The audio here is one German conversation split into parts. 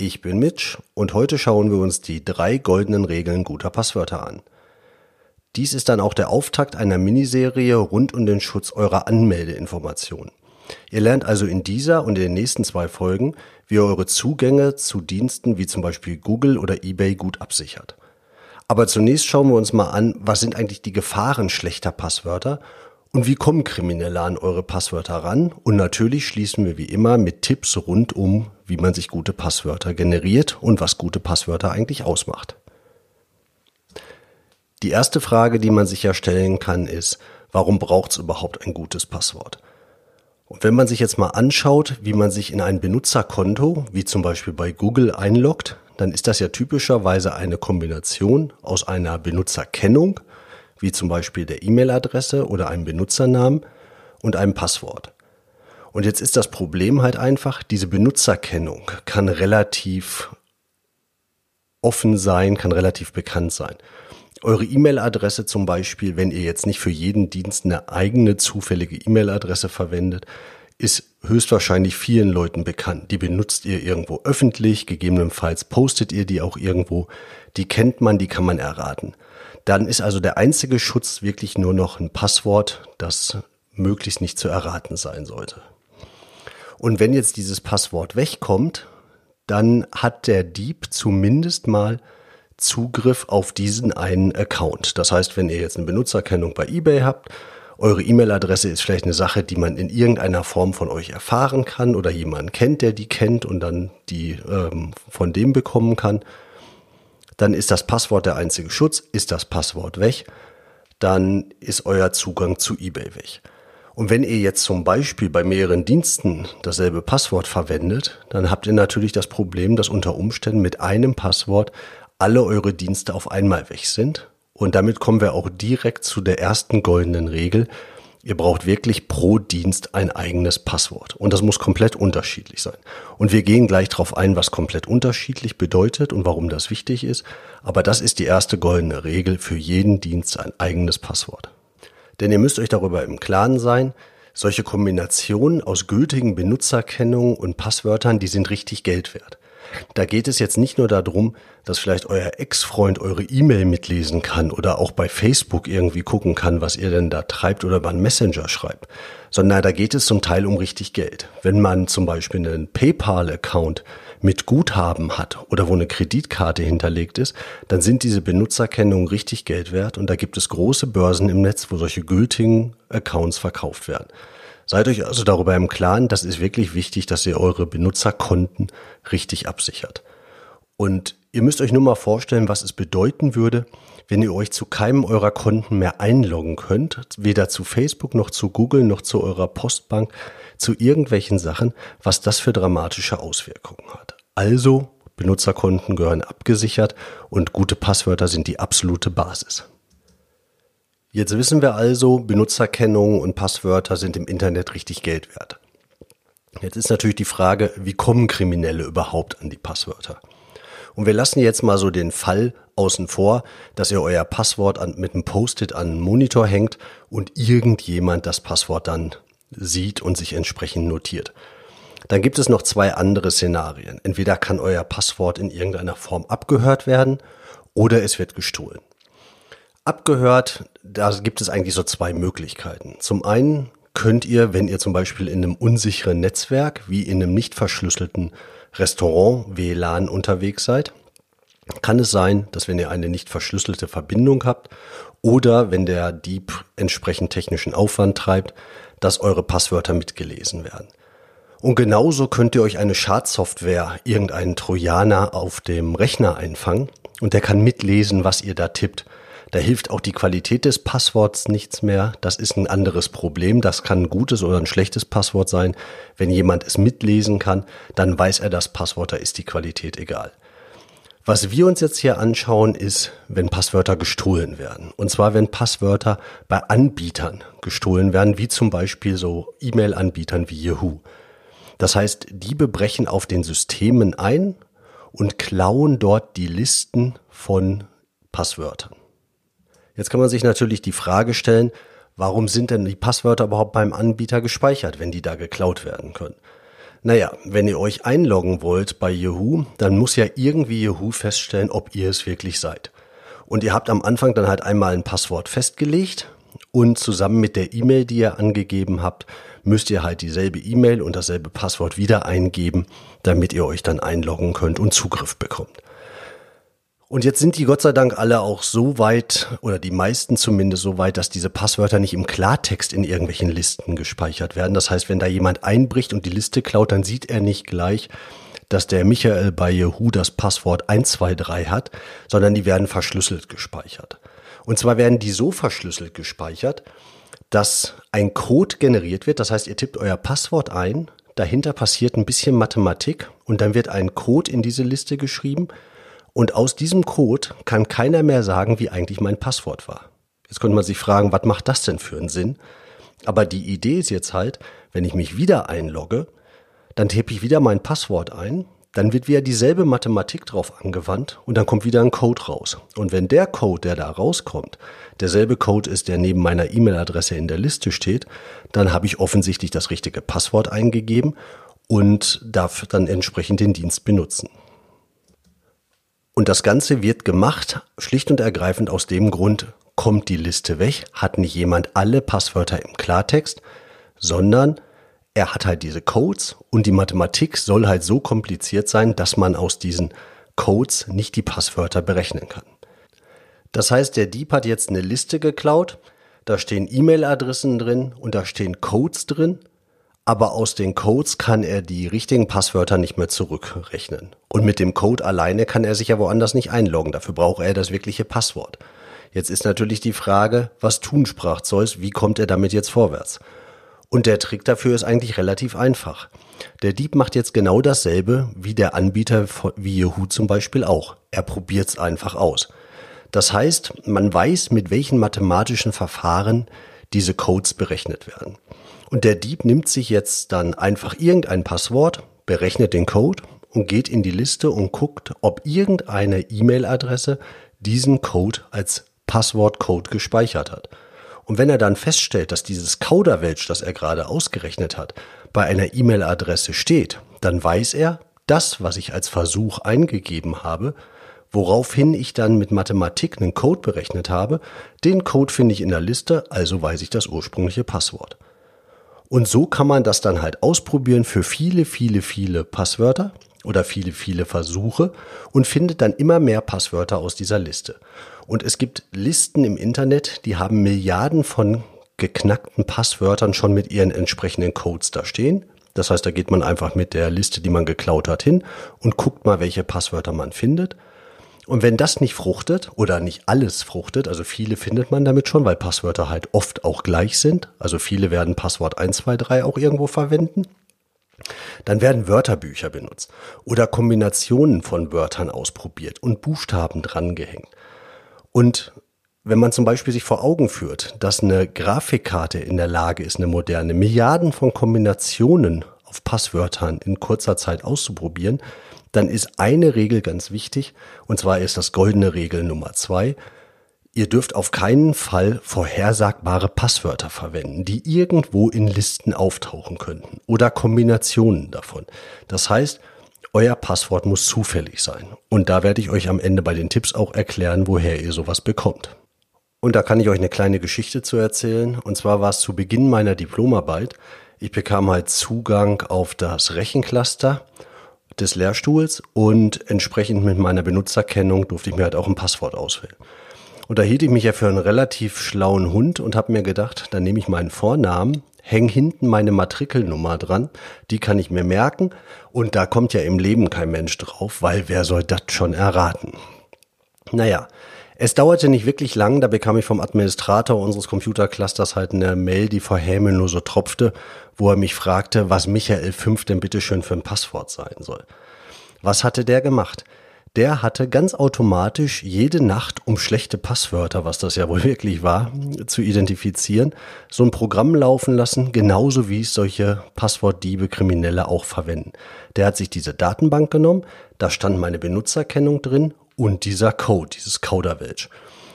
Ich bin Mitch und heute schauen wir uns die drei goldenen Regeln guter Passwörter an. Dies ist dann auch der Auftakt einer Miniserie rund um den Schutz eurer Anmeldeinformationen. Ihr lernt also in dieser und in den nächsten zwei Folgen, wie ihr eure Zugänge zu Diensten wie zum Beispiel Google oder eBay gut absichert. Aber zunächst schauen wir uns mal an, was sind eigentlich die Gefahren schlechter Passwörter und wie kommen Kriminelle an eure Passwörter ran? Und natürlich schließen wir wie immer mit Tipps rund um, wie man sich gute Passwörter generiert und was gute Passwörter eigentlich ausmacht. Die erste Frage, die man sich ja stellen kann, ist, warum braucht es überhaupt ein gutes Passwort? Und wenn man sich jetzt mal anschaut, wie man sich in ein Benutzerkonto, wie zum Beispiel bei Google, einloggt, dann ist das ja typischerweise eine Kombination aus einer Benutzerkennung, wie zum Beispiel der E-Mail-Adresse oder einem Benutzernamen und einem Passwort. Und jetzt ist das Problem halt einfach, diese Benutzerkennung kann relativ offen sein, kann relativ bekannt sein. Eure E-Mail-Adresse zum Beispiel, wenn ihr jetzt nicht für jeden Dienst eine eigene zufällige E-Mail-Adresse verwendet, ist höchstwahrscheinlich vielen Leuten bekannt. Die benutzt ihr irgendwo öffentlich, gegebenenfalls postet ihr die auch irgendwo. Die kennt man, die kann man erraten. Dann ist also der einzige Schutz wirklich nur noch ein Passwort, das möglichst nicht zu erraten sein sollte. Und wenn jetzt dieses Passwort wegkommt, dann hat der Dieb zumindest mal Zugriff auf diesen einen Account. Das heißt, wenn ihr jetzt eine Benutzerkennung bei eBay habt, eure E-Mail-Adresse ist vielleicht eine Sache, die man in irgendeiner Form von euch erfahren kann oder jemanden kennt, der die kennt und dann die ähm, von dem bekommen kann dann ist das Passwort der einzige Schutz, ist das Passwort weg, dann ist euer Zugang zu eBay weg. Und wenn ihr jetzt zum Beispiel bei mehreren Diensten dasselbe Passwort verwendet, dann habt ihr natürlich das Problem, dass unter Umständen mit einem Passwort alle eure Dienste auf einmal weg sind. Und damit kommen wir auch direkt zu der ersten goldenen Regel, Ihr braucht wirklich pro Dienst ein eigenes Passwort. Und das muss komplett unterschiedlich sein. Und wir gehen gleich darauf ein, was komplett unterschiedlich bedeutet und warum das wichtig ist. Aber das ist die erste goldene Regel für jeden Dienst ein eigenes Passwort. Denn ihr müsst euch darüber im Klaren sein, solche Kombinationen aus gültigen Benutzerkennungen und Passwörtern, die sind richtig Geld wert. Da geht es jetzt nicht nur darum, dass vielleicht euer Ex-Freund eure E-Mail mitlesen kann oder auch bei Facebook irgendwie gucken kann, was ihr denn da treibt oder beim Messenger schreibt, sondern da geht es zum Teil um richtig Geld. Wenn man zum Beispiel einen PayPal-Account mit Guthaben hat oder wo eine Kreditkarte hinterlegt ist, dann sind diese Benutzerkennungen richtig Geld wert und da gibt es große Börsen im Netz, wo solche gültigen Accounts verkauft werden. Seid euch also darüber im Klaren, das ist wirklich wichtig, dass ihr eure Benutzerkonten richtig absichert. Und ihr müsst euch nur mal vorstellen, was es bedeuten würde, wenn ihr euch zu keinem eurer Konten mehr einloggen könnt, weder zu Facebook noch zu Google noch zu eurer Postbank, zu irgendwelchen Sachen, was das für dramatische Auswirkungen hat. Also, Benutzerkonten gehören abgesichert und gute Passwörter sind die absolute Basis. Jetzt wissen wir also, Benutzerkennung und Passwörter sind im Internet richtig Geld wert. Jetzt ist natürlich die Frage, wie kommen Kriminelle überhaupt an die Passwörter? Und wir lassen jetzt mal so den Fall außen vor, dass ihr euer Passwort an, mit einem Post-it an einen Monitor hängt und irgendjemand das Passwort dann sieht und sich entsprechend notiert. Dann gibt es noch zwei andere Szenarien. Entweder kann euer Passwort in irgendeiner Form abgehört werden oder es wird gestohlen. Abgehört, da gibt es eigentlich so zwei Möglichkeiten. Zum einen könnt ihr, wenn ihr zum Beispiel in einem unsicheren Netzwerk wie in einem nicht verschlüsselten Restaurant WLAN unterwegs seid, kann es sein, dass wenn ihr eine nicht verschlüsselte Verbindung habt oder wenn der Dieb entsprechend technischen Aufwand treibt, dass eure Passwörter mitgelesen werden. Und genauso könnt ihr euch eine Schadsoftware, irgendeinen Trojaner auf dem Rechner einfangen und der kann mitlesen, was ihr da tippt. Da hilft auch die Qualität des Passworts nichts mehr. Das ist ein anderes Problem. Das kann ein gutes oder ein schlechtes Passwort sein. Wenn jemand es mitlesen kann, dann weiß er das Passwort, da ist die Qualität egal. Was wir uns jetzt hier anschauen, ist, wenn Passwörter gestohlen werden. Und zwar, wenn Passwörter bei Anbietern gestohlen werden, wie zum Beispiel so E-Mail-Anbietern wie Yahoo. Das heißt, Diebe brechen auf den Systemen ein und klauen dort die Listen von Passwörtern. Jetzt kann man sich natürlich die Frage stellen, warum sind denn die Passwörter überhaupt beim Anbieter gespeichert, wenn die da geklaut werden können? Naja, wenn ihr euch einloggen wollt bei Yahoo, dann muss ja irgendwie Yahoo feststellen, ob ihr es wirklich seid. Und ihr habt am Anfang dann halt einmal ein Passwort festgelegt und zusammen mit der E-Mail, die ihr angegeben habt, müsst ihr halt dieselbe E-Mail und dasselbe Passwort wieder eingeben, damit ihr euch dann einloggen könnt und Zugriff bekommt. Und jetzt sind die Gott sei Dank alle auch so weit, oder die meisten zumindest so weit, dass diese Passwörter nicht im Klartext in irgendwelchen Listen gespeichert werden. Das heißt, wenn da jemand einbricht und die Liste klaut, dann sieht er nicht gleich, dass der Michael bei Yahoo das Passwort 123 hat, sondern die werden verschlüsselt gespeichert. Und zwar werden die so verschlüsselt gespeichert, dass ein Code generiert wird. Das heißt, ihr tippt euer Passwort ein, dahinter passiert ein bisschen Mathematik und dann wird ein Code in diese Liste geschrieben und aus diesem Code kann keiner mehr sagen, wie eigentlich mein Passwort war. Jetzt könnte man sich fragen, was macht das denn für einen Sinn? Aber die Idee ist jetzt halt, wenn ich mich wieder einlogge, dann tippe ich wieder mein Passwort ein, dann wird wieder dieselbe Mathematik drauf angewandt und dann kommt wieder ein Code raus. Und wenn der Code, der da rauskommt, derselbe Code ist, der neben meiner E-Mail-Adresse in der Liste steht, dann habe ich offensichtlich das richtige Passwort eingegeben und darf dann entsprechend den Dienst benutzen. Und das Ganze wird gemacht, schlicht und ergreifend aus dem Grund, kommt die Liste weg, hat nicht jemand alle Passwörter im Klartext, sondern er hat halt diese Codes und die Mathematik soll halt so kompliziert sein, dass man aus diesen Codes nicht die Passwörter berechnen kann. Das heißt, der Dieb hat jetzt eine Liste geklaut, da stehen E-Mail-Adressen drin und da stehen Codes drin aber aus den Codes kann er die richtigen Passwörter nicht mehr zurückrechnen. Und mit dem Code alleine kann er sich ja woanders nicht einloggen. Dafür braucht er das wirkliche Passwort. Jetzt ist natürlich die Frage, was tun, sprach Zeus, wie kommt er damit jetzt vorwärts? Und der Trick dafür ist eigentlich relativ einfach. Der Dieb macht jetzt genau dasselbe wie der Anbieter wie Yahoo zum Beispiel auch. Er probiert es einfach aus. Das heißt, man weiß, mit welchen mathematischen Verfahren diese Codes berechnet werden. Und der Dieb nimmt sich jetzt dann einfach irgendein Passwort, berechnet den Code und geht in die Liste und guckt, ob irgendeine E-Mail-Adresse diesen Code als Passwortcode gespeichert hat. Und wenn er dann feststellt, dass dieses Kauderwelsch, das er gerade ausgerechnet hat, bei einer E-Mail-Adresse steht, dann weiß er, das, was ich als Versuch eingegeben habe, woraufhin ich dann mit Mathematik einen Code berechnet habe, den Code finde ich in der Liste, also weiß ich das ursprüngliche Passwort. Und so kann man das dann halt ausprobieren für viele, viele, viele Passwörter oder viele, viele Versuche und findet dann immer mehr Passwörter aus dieser Liste. Und es gibt Listen im Internet, die haben Milliarden von geknackten Passwörtern schon mit ihren entsprechenden Codes da stehen. Das heißt, da geht man einfach mit der Liste, die man geklaut hat, hin und guckt mal, welche Passwörter man findet. Und wenn das nicht fruchtet oder nicht alles fruchtet, also viele findet man damit schon, weil Passwörter halt oft auch gleich sind, also viele werden Passwort 123 auch irgendwo verwenden, dann werden Wörterbücher benutzt oder Kombinationen von Wörtern ausprobiert und Buchstaben drangehängt. Und wenn man zum Beispiel sich vor Augen führt, dass eine Grafikkarte in der Lage ist, eine moderne, Milliarden von Kombinationen auf Passwörtern in kurzer Zeit auszuprobieren, dann ist eine Regel ganz wichtig, und zwar ist das goldene Regel Nummer zwei. Ihr dürft auf keinen Fall vorhersagbare Passwörter verwenden, die irgendwo in Listen auftauchen könnten oder Kombinationen davon. Das heißt, euer Passwort muss zufällig sein. Und da werde ich euch am Ende bei den Tipps auch erklären, woher ihr sowas bekommt. Und da kann ich euch eine kleine Geschichte zu erzählen. Und zwar war es zu Beginn meiner Diplomarbeit. Ich bekam halt Zugang auf das Rechencluster des Lehrstuhls und entsprechend mit meiner Benutzerkennung durfte ich mir halt auch ein Passwort auswählen. Und da hielt ich mich ja für einen relativ schlauen Hund und habe mir gedacht, dann nehme ich meinen Vornamen, hänge hinten meine Matrikelnummer dran, die kann ich mir merken und da kommt ja im Leben kein Mensch drauf, weil wer soll das schon erraten? Naja, es dauerte nicht wirklich lang, da bekam ich vom Administrator unseres Computerclusters halt eine Mail, die vor Häme nur so tropfte, wo er mich fragte, was Michael 5 denn bitteschön für ein Passwort sein soll. Was hatte der gemacht? der hatte ganz automatisch jede Nacht, um schlechte Passwörter, was das ja wohl wirklich war, zu identifizieren, so ein Programm laufen lassen, genauso wie es solche Passwortdiebe Kriminelle auch verwenden. Der hat sich diese Datenbank genommen, da stand meine Benutzerkennung drin und dieser Code, dieses Coderwelsch.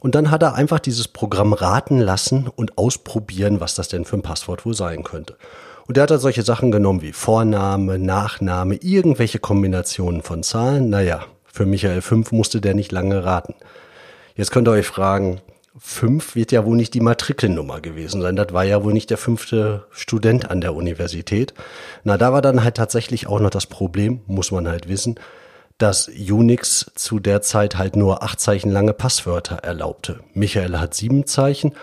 Und dann hat er einfach dieses Programm raten lassen und ausprobieren, was das denn für ein Passwort wohl sein könnte. Und er hat dann solche Sachen genommen wie Vorname, Nachname, irgendwelche Kombinationen von Zahlen. Naja, für Michael 5 musste der nicht lange raten. Jetzt könnt ihr euch fragen, 5 wird ja wohl nicht die Matrikelnummer gewesen sein. Das war ja wohl nicht der fünfte Student an der Universität. Na, da war dann halt tatsächlich auch noch das Problem, muss man halt wissen, dass Unix zu der Zeit halt nur acht Zeichen lange Passwörter erlaubte. Michael hat sieben Zeichen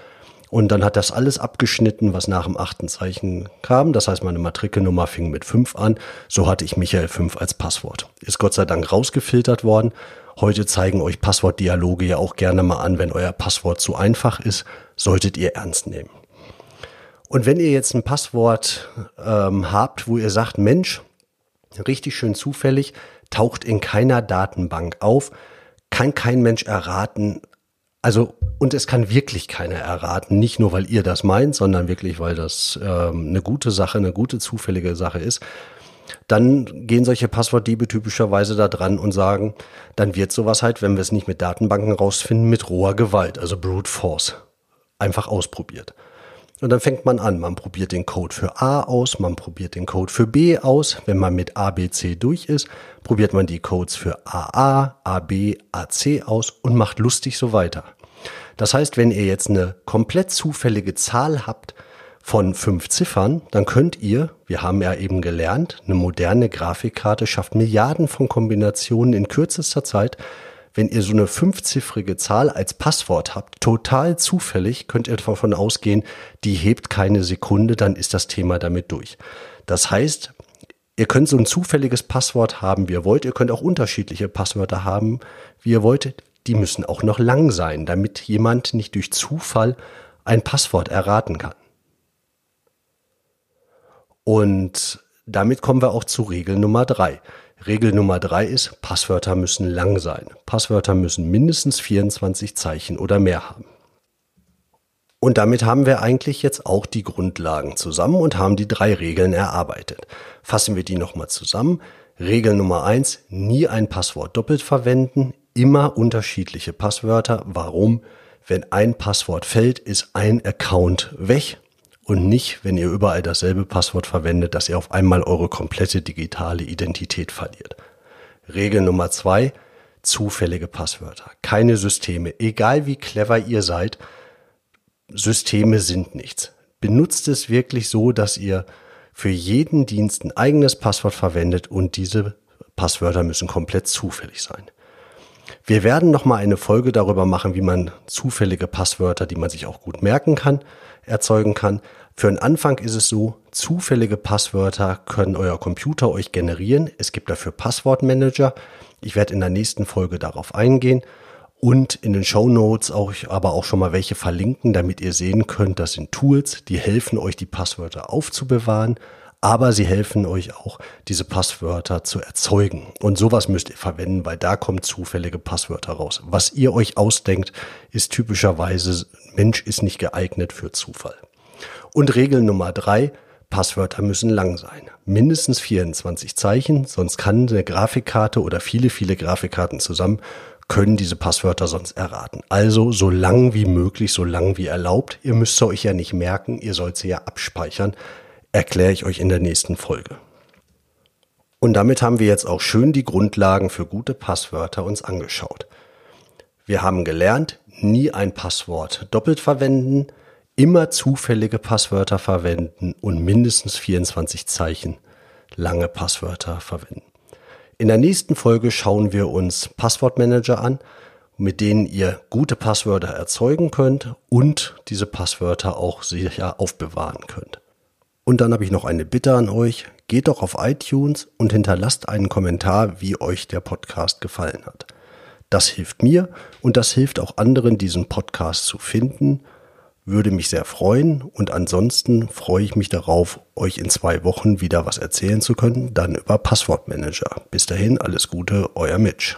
und dann hat das alles abgeschnitten, was nach dem achten Zeichen kam. Das heißt, meine Matrikelnummer fing mit fünf an. So hatte ich Michael 5 als Passwort. Ist Gott sei Dank rausgefiltert worden. Heute zeigen euch Passwortdialoge ja auch gerne mal an, wenn euer Passwort zu einfach ist, solltet ihr ernst nehmen. Und wenn ihr jetzt ein Passwort ähm, habt, wo ihr sagt, Mensch, richtig schön zufällig, taucht in keiner Datenbank auf, kann kein Mensch erraten, also, und es kann wirklich keiner erraten, nicht nur weil ihr das meint, sondern wirklich, weil das ähm, eine gute Sache, eine gute zufällige Sache ist. Dann gehen solche Passwortdiebe typischerweise da dran und sagen, dann wird sowas halt, wenn wir es nicht mit Datenbanken rausfinden, mit roher Gewalt, also Brute Force, einfach ausprobiert. Und dann fängt man an, man probiert den Code für A aus, man probiert den Code für B aus. Wenn man mit A, B, C durch ist, probiert man die Codes für AA, AB, AC aus und macht lustig so weiter. Das heißt, wenn ihr jetzt eine komplett zufällige Zahl habt von fünf Ziffern, dann könnt ihr, wir haben ja eben gelernt, eine moderne Grafikkarte schafft Milliarden von Kombinationen in kürzester Zeit wenn ihr so eine fünfziffrige Zahl als Passwort habt, total zufällig, könnt ihr davon ausgehen, die hebt keine Sekunde, dann ist das Thema damit durch. Das heißt, ihr könnt so ein zufälliges Passwort haben, wie ihr wollt. Ihr könnt auch unterschiedliche Passwörter haben, wie ihr wollt. Die müssen auch noch lang sein, damit jemand nicht durch Zufall ein Passwort erraten kann. Und damit kommen wir auch zu Regel Nummer drei. Regel Nummer drei ist, Passwörter müssen lang sein. Passwörter müssen mindestens 24 Zeichen oder mehr haben. Und damit haben wir eigentlich jetzt auch die Grundlagen zusammen und haben die drei Regeln erarbeitet. Fassen wir die nochmal zusammen. Regel Nummer eins, nie ein Passwort doppelt verwenden, immer unterschiedliche Passwörter. Warum? Wenn ein Passwort fällt, ist ein Account weg und nicht, wenn ihr überall dasselbe Passwort verwendet, dass ihr auf einmal eure komplette digitale Identität verliert. Regel Nummer zwei, zufällige Passwörter. Keine Systeme. Egal wie clever ihr seid, Systeme sind nichts. Benutzt es wirklich so, dass ihr für jeden Dienst ein eigenes Passwort verwendet und diese Passwörter müssen komplett zufällig sein. Wir werden nochmal eine Folge darüber machen, wie man zufällige Passwörter, die man sich auch gut merken kann, erzeugen kann. Für den Anfang ist es so, zufällige Passwörter können euer Computer euch generieren. Es gibt dafür Passwortmanager. Ich werde in der nächsten Folge darauf eingehen und in den Show Notes auch, aber auch schon mal welche verlinken, damit ihr sehen könnt, das sind Tools, die helfen euch, die Passwörter aufzubewahren, aber sie helfen euch auch, diese Passwörter zu erzeugen. Und sowas müsst ihr verwenden, weil da kommen zufällige Passwörter raus. Was ihr euch ausdenkt, ist typischerweise, Mensch ist nicht geeignet für Zufall. Und Regel Nummer drei, Passwörter müssen lang sein. Mindestens 24 Zeichen, sonst kann eine Grafikkarte oder viele, viele Grafikkarten zusammen können diese Passwörter sonst erraten. Also so lang wie möglich, so lang wie erlaubt. Ihr müsst sie euch ja nicht merken, ihr sollt sie ja abspeichern erkläre ich euch in der nächsten Folge. Und damit haben wir jetzt auch schön die Grundlagen für gute Passwörter uns angeschaut. Wir haben gelernt, nie ein Passwort doppelt verwenden, immer zufällige Passwörter verwenden und mindestens 24 Zeichen lange Passwörter verwenden. In der nächsten Folge schauen wir uns Passwortmanager an, mit denen ihr gute Passwörter erzeugen könnt und diese Passwörter auch sicher aufbewahren könnt. Und dann habe ich noch eine Bitte an euch. Geht doch auf iTunes und hinterlasst einen Kommentar, wie euch der Podcast gefallen hat. Das hilft mir und das hilft auch anderen, diesen Podcast zu finden. Würde mich sehr freuen und ansonsten freue ich mich darauf, euch in zwei Wochen wieder was erzählen zu können, dann über Passwortmanager. Bis dahin alles Gute, euer Mitch.